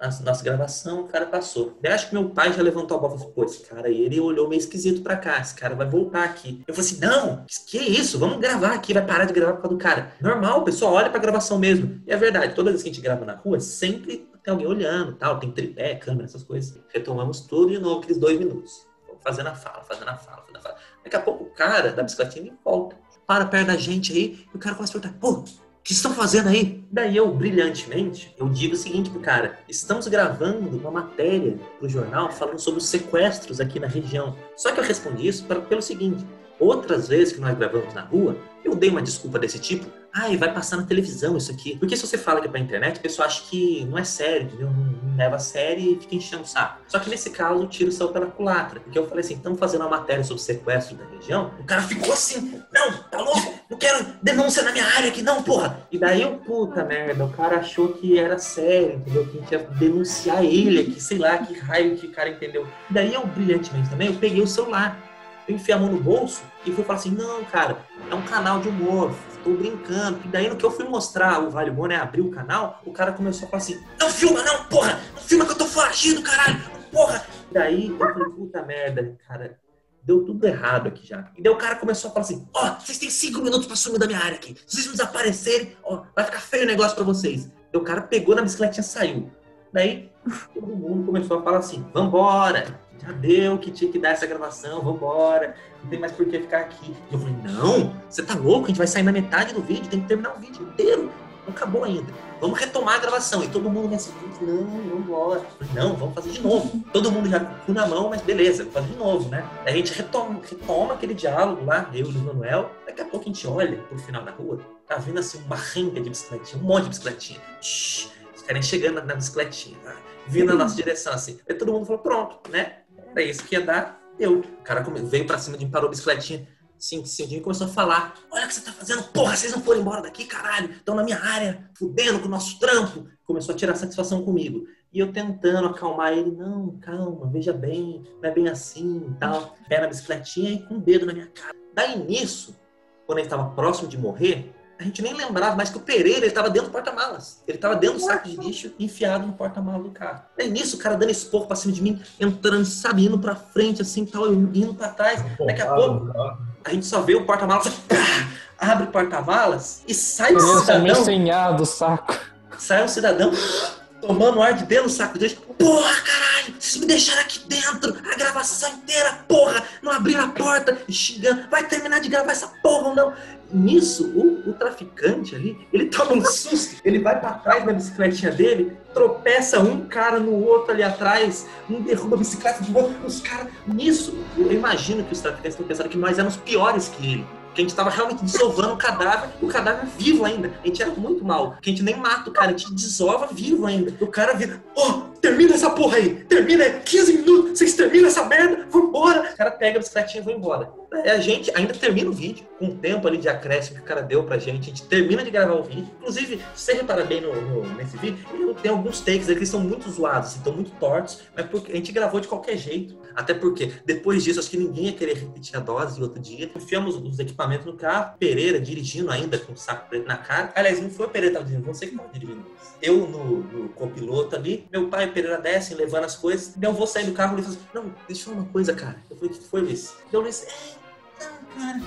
Nossa, gravação, o cara passou. Daí acho que meu pai já levantou a bola e falou: pô, esse cara aí, ele olhou meio esquisito pra cá, esse cara vai voltar aqui. Eu falei assim: não, que isso? Vamos gravar aqui, vai parar de gravar por causa do cara. Normal, o pessoal olha pra gravação mesmo. E é verdade, toda vez que a gente grava na rua, sempre tem alguém olhando, tal, tem tripé, câmera, essas coisas. Retomamos tudo de novo, aqueles dois minutos. Fazendo a fala, fazendo a fala, fazendo a fala. Daqui a pouco o cara da bicicletinha volta, para perto da gente aí, e o cara começa a perguntar: pô, que estão fazendo aí? Daí eu, brilhantemente, eu digo o seguinte pro cara: estamos gravando uma matéria pro jornal falando sobre os sequestros aqui na região. Só que eu respondi isso pelo seguinte: outras vezes que nós gravamos na rua, eu dei uma desculpa desse tipo. Ai, vai passar na televisão isso aqui. Porque se você fala que é pra internet, o pessoal acha que não é sério, entendeu? Não leva a sério e fica enchendo o saco. Só que nesse caso, o tiro saiu pela culatra. Porque eu falei assim, estamos fazendo uma matéria sobre sequestro da região. O cara ficou assim, não, tá louco? Não quero denúncia na minha área aqui, não, porra. E daí eu, puta merda, o cara achou que era sério, entendeu? Que a gente ia denunciar ele aqui, sei lá, que raio que o cara entendeu. E daí eu, brilhantemente também, eu peguei o celular eu enfiei a mão no bolso e fui falar assim, não, cara, é um canal de humor, tô brincando. E daí no que eu fui mostrar o Vale Humor, né, abrir o canal, o cara começou a falar assim, não filma não, porra, não filma que eu tô foragido, caralho, porra. E daí eu falei, puta merda, cara, deu tudo errado aqui já. E daí o cara começou a falar assim, ó, oh, vocês têm cinco minutos pra sumir da minha área aqui. Se vocês não desaparecerem, ó, vai ficar feio o negócio pra vocês. E o cara pegou na bicicletinha e saiu. Daí todo mundo começou a falar assim, vambora, já deu que tinha que dar essa gravação, vambora, não tem mais por que ficar aqui. E eu falei, não, você tá louco, a gente vai sair na metade do vídeo, tem que terminar o vídeo inteiro. Não acabou ainda. Vamos retomar a gravação. E todo mundo nesse não, não bora. Não, vamos fazer de novo. Todo mundo já com na mão, mas beleza, vamos fazer de novo, né? A gente retoma, retoma aquele diálogo lá, eu e o Manuel. Daqui a pouco a gente olha pro final da rua, tá vindo assim uma renca de bicicletinha, um monte de bicicletinha. Shhh, os caras chegando na bicicletinha, tá? vindo na nossa direção assim. Aí todo mundo falou, pronto, né? Era isso que ia dar, deu. O cara veio pra cima de mim, parou a bicicletinha. Sim, sim, e começou a falar: Olha o que você tá fazendo, porra, vocês não foram embora daqui, caralho, estão na minha área, fudendo com o nosso trampo. Começou a tirar satisfação comigo. E eu tentando acalmar ele: Não, calma, veja bem, não é bem assim e tal. Pé na bicicletinha e com o dedo na minha cara. Daí nisso, quando ele estava próximo de morrer, a gente nem lembrava mais que o Pereira estava dentro do porta-malas. Ele estava dentro do saco de lixo, enfiado no porta-malas do carro. Aí nisso, o cara dando esporro pra cima de mim, entrando, sabe, indo pra frente, assim, tal, eu indo pra trás. Daqui a pouco, a gente só vê o porta-malas, abre o porta-malas e sai o cidadão. meio do saco. Sai um cidadão tomando ar de dentro do saco dele. Porra, caralho, vocês me deixaram aqui dentro a gravação inteira, porra, não abriram a porta, xingando, vai terminar de gravar essa porra ou não? Nisso, o, o, traficante ali, ele toma um susto, ele vai para trás da bicicletinha dele, tropeça um cara no outro ali atrás, um derruba a bicicleta do outro, os caras. Nisso, eu imagino que os traficantes estão pensando que nós éramos piores que ele que a gente estava realmente desovando o cadáver, o cadáver vivo ainda. A gente era muito mal, que a gente nem mata o cara, a gente desova vivo ainda. O cara vira, oh, termina essa porra aí, termina aí, 15 minutos, vocês terminam essa merda, vambora. O cara pega a bicicletinha e vai embora. É, a gente ainda termina o vídeo, com o tempo ali de acréscimo que o cara deu pra gente, a gente termina de gravar o vídeo. Inclusive, se você reparar bem no, no, nesse vídeo, tem alguns takes ali que são muito zoados, estão muito tortos, mas porque a gente gravou de qualquer jeito. Até porque, depois disso, acho que ninguém ia querer repetir a dose outro dia. Enfiamos os equipamentos no carro, Pereira dirigindo ainda com o saco preto na cara. Aliás, não foi o Pereira que estava dirigindo, você que estava dirigindo. Eu no, no copiloto ali, meu pai e Pereira descem, levando as coisas. Eu vou sair do carro e ele falou assim, não, deixa eu uma coisa, cara. Eu falei, o que foi isso? Eu falei assim, não, cara.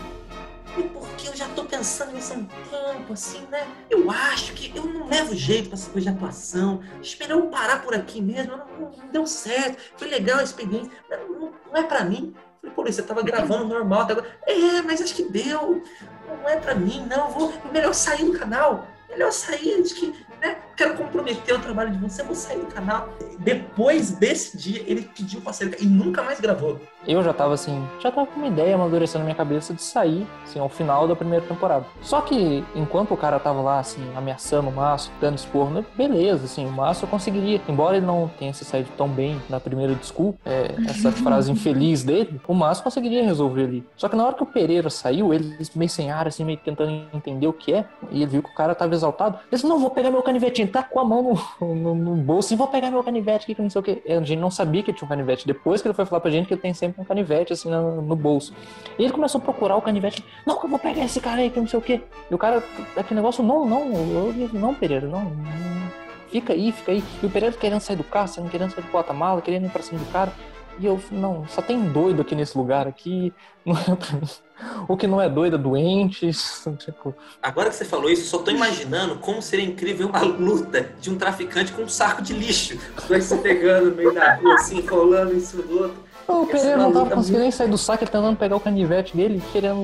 E porque eu já tô pensando nisso há um tempo, assim, né? Eu acho que eu não levo jeito pra essa coisa de atuação. Esperar eu parar por aqui mesmo, não, não, não deu certo. Foi legal a experiência, mas não, não é pra mim. Falei, pô, você tava gravando normal até agora. É, mas acho que deu. Não é pra mim, não. Vou, é melhor sair do canal. melhor sair antes que, né, quero comprometer o trabalho de você, vou sair do canal. Depois desse dia, ele pediu pra sair e nunca mais gravou. Eu já tava assim, já tava com uma ideia amadurecendo na minha cabeça de sair, assim, ao final da primeira temporada. Só que, enquanto o cara tava lá, assim, ameaçando o Márcio, dando esporro, né, beleza, assim, o Márcio conseguiria. Embora ele não tenha se saído tão bem na primeira desculpa, é, essa frase infeliz dele, o Márcio conseguiria resolver ali. Só que na hora que o Pereira saiu, ele meio sem ar, assim, meio tentando entender o que é, e ele viu que o cara tava exaltado. Ele disse, não, vou pegar meu canivetinho. Tá com a mão no, no, no bolso e vou pegar meu canivete aqui, que não sei o que. A gente não sabia que tinha um canivete. Depois que ele foi falar pra gente que ele tem sempre um canivete, assim, no, no bolso. E ele começou a procurar o canivete. Não, que eu vou pegar esse cara aí, que não sei o que. E o cara, aquele negócio, não, não, eu, não, Pereira, não, não. Fica aí, fica aí. E o Pereira querendo sair do carro, querendo sair do porta-mala, querendo ir pra cima do cara. E eu, não, só tem doido aqui nesse lugar aqui. Não é pra mim. O que não é doido é doente. Tipo... Agora que você falou isso, só tô imaginando como seria incrível uma luta de um traficante com um saco de lixo. Os dois se pegando no meio da rua, assim, rolando em cima do outro. O Pereira não tava conseguindo nem sair do saco, ele tentando pegar o canivete dele, querendo.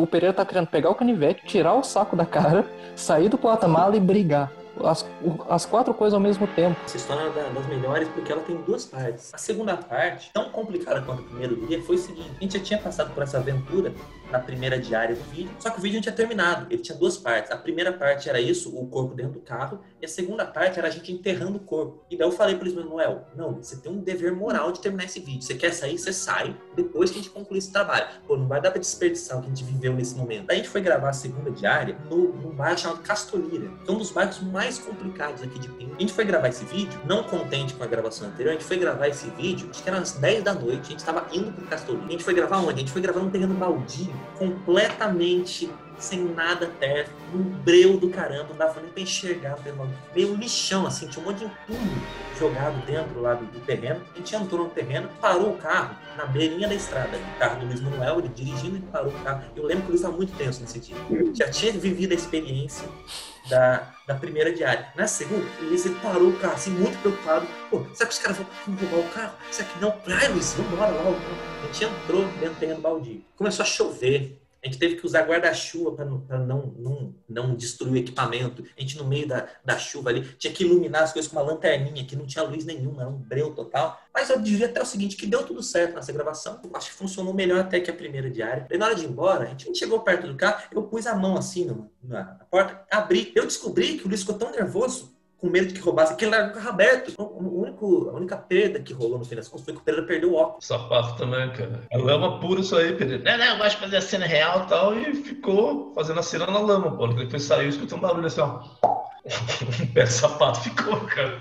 O Pereira tá querendo pegar o canivete, tirar o saco da cara, sair do porta-mala e brigar as, as quatro coisas ao mesmo tempo. Essa história é das melhores porque ela tem duas partes. A segunda parte, tão complicada quanto o primeiro dia, foi o seguinte: a gente já tinha passado por essa aventura na primeira diária do vídeo, só que o vídeo não tinha terminado. Ele tinha duas partes. A primeira parte era isso, o corpo dentro do carro, e a segunda parte era a gente enterrando o corpo. E daí eu falei para eles, Manuel, não, você tem um dever moral de terminar esse vídeo. Você quer sair, você sai depois que a gente concluir esse trabalho. Pô, não vai dar pra desperdiçar o que a gente viveu nesse momento. Daí a gente foi gravar a segunda diária no, num bairro chamado Castolira, que é um dos bairros mais complicados aqui de Pinto. A gente foi gravar esse vídeo, não contente com a gravação anterior, a gente foi gravar esse vídeo, acho que era às 10 da noite, a gente estava indo pro Castolira. A gente foi gravar onde? A gente foi gravar num terreno baldio, completamente sem nada perto, num breu do caramba, não dava nem pra enxergar, meio lixão, assim, tinha um monte de entulho jogado dentro lá do, do, terreno. A gente entrou no terreno, parou o carro na beirinha da estrada. O carro do Luiz Manuel, ele dirigindo e parou o carro. Eu lembro que o Luiz estava muito tenso nesse dia. Já tinha vivido a experiência da, da primeira diária. Na segunda, o Luiz ele parou o carro, assim, muito preocupado. Pô, será que os caras vão roubar o carro? Será que não? Ai, Luiz, vambora lá. A gente entrou dentro do terreno baldio. Começou a chover a gente teve que usar guarda-chuva para não, não, não, destruir o equipamento. A gente, no meio da, da chuva ali, tinha que iluminar as coisas com uma lanterninha, que não tinha luz nenhuma, era um breu total. Mas eu diria até o seguinte, que deu tudo certo nessa gravação. Eu acho que funcionou melhor até que a primeira diária. E na hora de ir embora, a gente chegou perto do carro, eu pus a mão assim na, na porta, abri. Eu descobri que o Luiz ficou tão nervoso com medo de que roubasse, que ele largou o carro aberto. O único, a única perda que rolou no fim das contas foi que o Pereira perdeu o óculos. Sapato também, cara. É lama pura isso aí, Pereira. Não, não, eu gosto de fazer a cena real e tal. E ficou fazendo a cena na lama, pô. Ele foi sair e escutou um barulho assim, ó. um pé de sapato ficou, cara.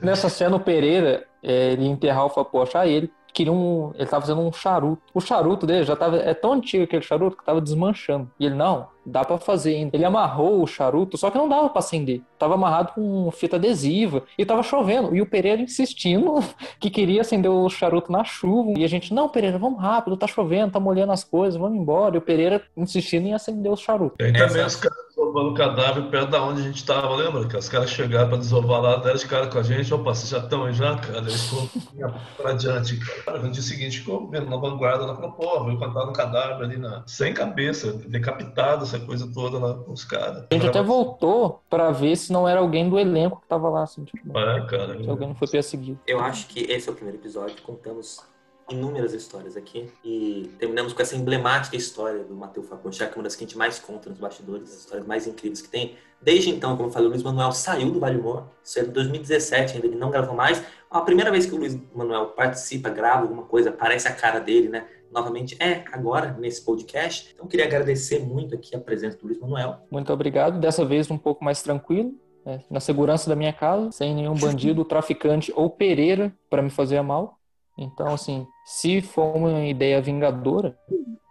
Nessa cena, o Pereira, é, ele enterrar o ah, ele queria um. Ele tava fazendo um charuto. O charuto dele já tava. É tão antigo aquele charuto que tava desmanchando. E ele, não, dá para fazer ainda. Ele amarrou o charuto, só que não dava para acender. Tava amarrado com fita adesiva e tava chovendo. E o Pereira insistindo que queria acender o charuto na chuva. E a gente, não, Pereira, vamos rápido, tá chovendo, tá molhando as coisas, vamos embora. E o Pereira insistindo em acender o charuto. E também os caras desovando o cadáver perto da onde a gente tava, lembra? Que os caras chegaram pra desovar lá, deram os caras com a gente, opa, vocês já estão aí já, cara? Eles foram pra adiante, cara. No dia seguinte ficou vendo na vanguarda, ela falou, pô, veio cantar no cadáver ali, na... sem cabeça, decapitado, essa coisa toda lá com os caras. A gente até voltou pra ver se não era alguém do elenco que tava lá, assim, tipo. É, cara. Se alguém não foi perseguido. Eu acho que esse é o primeiro episódio, contamos inúmeras histórias aqui e terminamos com essa emblemática história do Matheus Faconchá, que é uma das que a gente mais conta nos bastidores, as histórias mais incríveis que tem. Desde então, como eu falei, o Luiz Manuel saiu do Vale Humor, isso é de 2017, ainda ele não gravou mais. A primeira vez que o Luiz Manuel participa, grava alguma coisa, aparece a cara dele, né? Novamente é agora nesse podcast. Então queria agradecer muito aqui a presença do Luiz Manuel. Muito obrigado. Dessa vez um pouco mais tranquilo, né? na segurança da minha casa, sem nenhum bandido, traficante ou pereira para me fazer mal. Então, assim, se for uma ideia vingadora,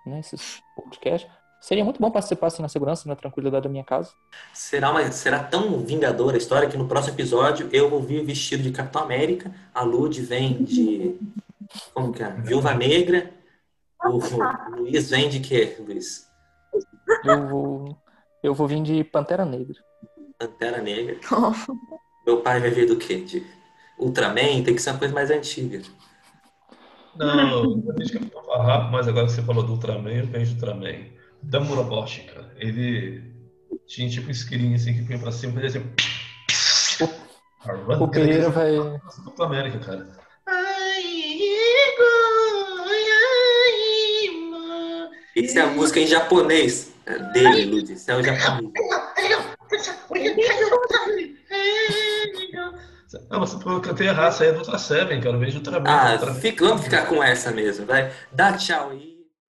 né, esses podcasts, seria muito bom participar assim, na segurança, na tranquilidade da minha casa. Será, uma, será tão vingadora a história que no próximo episódio eu vou vir vestido de Capitão América, a Lud vem de. Como que é? Viúva Negra. O, o Luiz vem de quê, Luiz? Eu vou, eu vou vir de Pantera Negra. Pantera Negra. Meu pai vai vir do quê? De Ultraman? Tem que ser uma coisa mais antiga. Não, a gente quer falar rápido, mas agora que você falou do Ultraman, eu vejo o Ultraman. Dan Muraboshi, cara. Ele Tinha tipo um esquilinho assim que punha pra cima e fazia assim. O Pereira vai. Dupla América, cara. Isso é a música em japonês é, dele, Lud. Isso é o japonês. Não, mas eu cantei errado, isso aí é do Ultra Seven, cara. Eu vejo outra Ah, outra- fica, vamos ficar com essa mesmo, vai. Dá tchau aí.